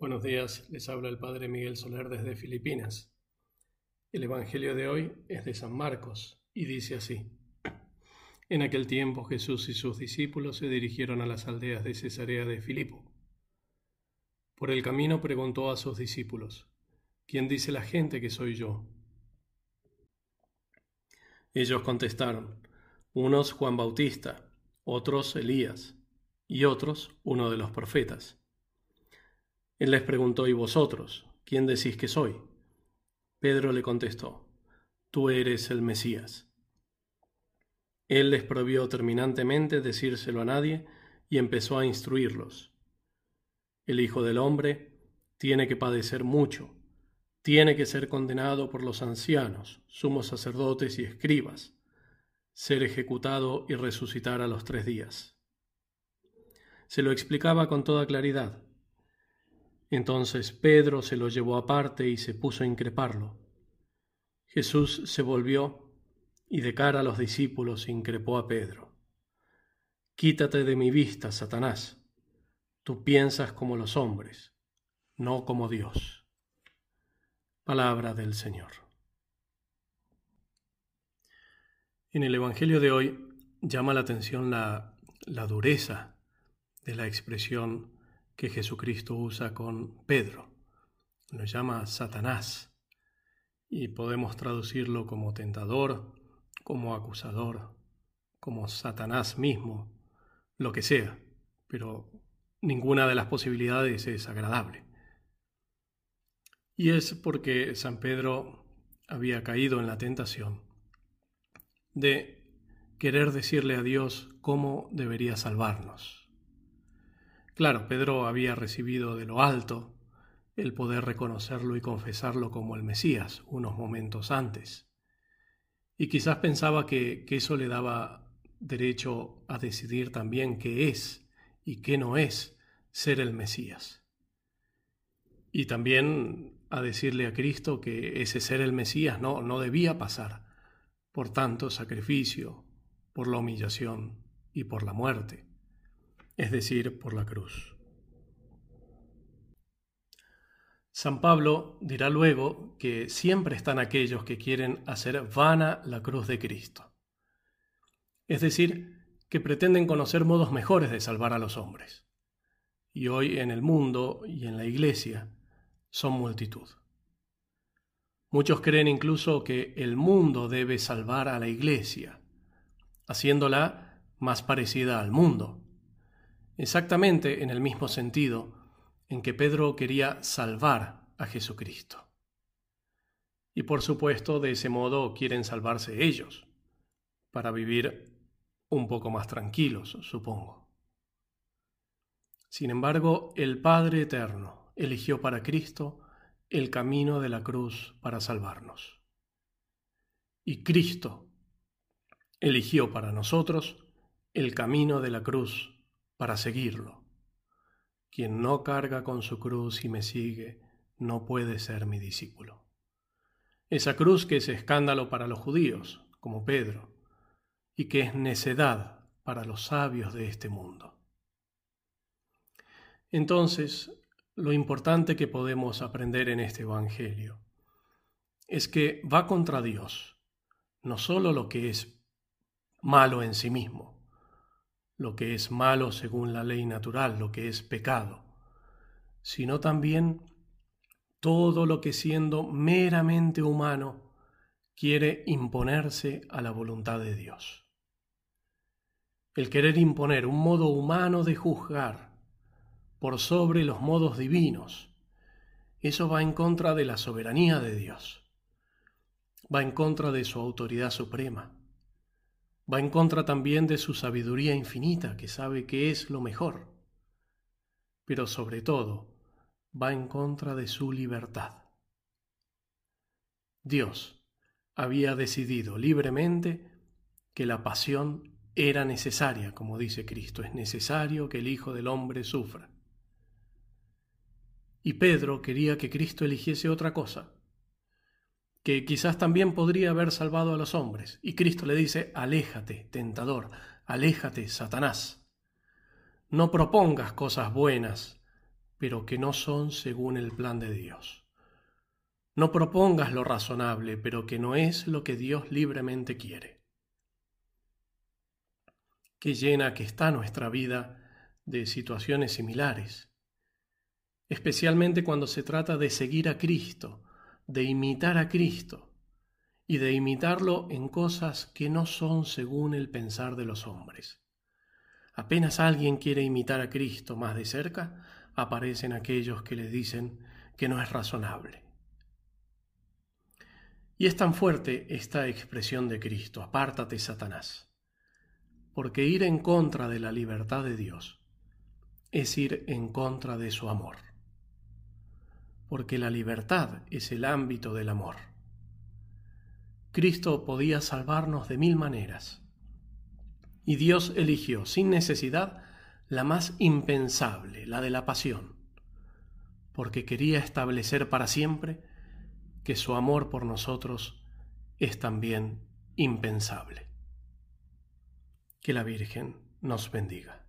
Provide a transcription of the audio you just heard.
Buenos días, les habla el Padre Miguel Soler desde Filipinas. El Evangelio de hoy es de San Marcos y dice así. En aquel tiempo Jesús y sus discípulos se dirigieron a las aldeas de Cesarea de Filipo. Por el camino preguntó a sus discípulos, ¿quién dice la gente que soy yo? Ellos contestaron, unos Juan Bautista, otros Elías y otros uno de los profetas. Él les preguntó, ¿y vosotros? ¿Quién decís que soy? Pedro le contestó, Tú eres el Mesías. Él les prohibió terminantemente decírselo a nadie y empezó a instruirlos. El Hijo del Hombre tiene que padecer mucho, tiene que ser condenado por los ancianos, sumos sacerdotes y escribas, ser ejecutado y resucitar a los tres días. Se lo explicaba con toda claridad entonces Pedro se lo llevó aparte y se puso a increparlo. Jesús se volvió y de cara a los discípulos increpó a Pedro. Quítate de mi vista, Satanás. Tú piensas como los hombres, no como Dios. Palabra del Señor. En el Evangelio de hoy llama la atención la, dureza de la expresión que Jesucristo usa con Pedro. Lo llama Satanás y podemos traducirlo como tentador, como acusador, como Satanás mismo, lo que sea, pero ninguna de las posibilidades es agradable. Y es porque San Pedro había caído en la tentación de querer decirle a Dios cómo debería salvarnos. Claro, Pedro había recibido de lo alto el poder reconocerlo y confesarlo como el Mesías unos momentos antes. Y quizás pensaba que, eso le daba derecho a decidir también qué es y qué no es ser el Mesías. Y también a decirle a Cristo que ese ser el Mesías no, no debía pasar por tanto sacrificio, por la humillación y por la muerte es decir, por la cruz. San Pablo dirá luego que siempre están aquellos que quieren hacer vana la cruz de Cristo, es decir, que pretenden conocer modos mejores de salvar a los hombres. Y hoy en el mundo y en la iglesia son multitud. Muchos creen incluso que el mundo debe salvar a la iglesia, haciéndola más parecida al mundo, exactamente en el mismo sentido en que Pedro quería salvar a Jesucristo. Y por supuesto, de ese modo quieren salvarse ellos, para vivir un poco más tranquilos, supongo. Sin embargo, el Padre Eterno eligió para Cristo el camino de la cruz para salvarnos. Y Cristo eligió para nosotros el camino de la cruz para seguirlo. Quien no carga con su cruz y me sigue, no puede ser mi discípulo. Esa cruz que es escándalo para los judíos, como Pedro, y que es necedad para los sabios de este mundo. Entonces, lo importante que podemos aprender en este Evangelio es que va contra Dios, no solo lo que es malo en sí mismo, lo que es malo según la ley natural, lo que es pecado, sino también todo lo que siendo meramente humano quiere imponerse a la voluntad de Dios. El querer imponer un modo humano de juzgar por sobre los modos divinos, eso va en contra de la soberanía de Dios, va en contra de su autoridad suprema Va en contra también de su sabiduría infinita, que sabe que es lo mejor. Pero sobre todo, va en contra de su libertad. Dios había decidido libremente que la pasión era necesaria, como dice Cristo, es necesario que el Hijo del Hombre sufra. Y Pedro quería que Cristo eligiese otra cosa, que quizás también podría haber salvado a los hombres. Y Cristo le dice, aléjate, tentador, aléjate, Satanás. No propongas cosas buenas pero que no son según el plan de Dios. No propongas lo razonable, pero que no es lo que Dios libremente quiere. Qué llena que está nuestra vida de situaciones similares, especialmente cuando se trata de seguir a Cristo, de imitar a Cristo y de imitarlo en cosas que no son según el pensar de los hombres. Apenas alguien quiere imitar a Cristo más de cerca, aparecen aquellos que le dicen que no es razonable. Y es tan fuerte esta expresión de Cristo, apártate Satanás, porque ir en contra de la libertad de Dios es ir en contra de su amor, porque la libertad es el ámbito del amor. Cristo podía salvarnos de mil maneras, y Dios eligió sin necesidad la más impensable, la de la pasión, porque quería establecer para siempre que su amor por nosotros es también impensable. Que la Virgen nos bendiga.